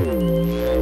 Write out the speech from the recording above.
Música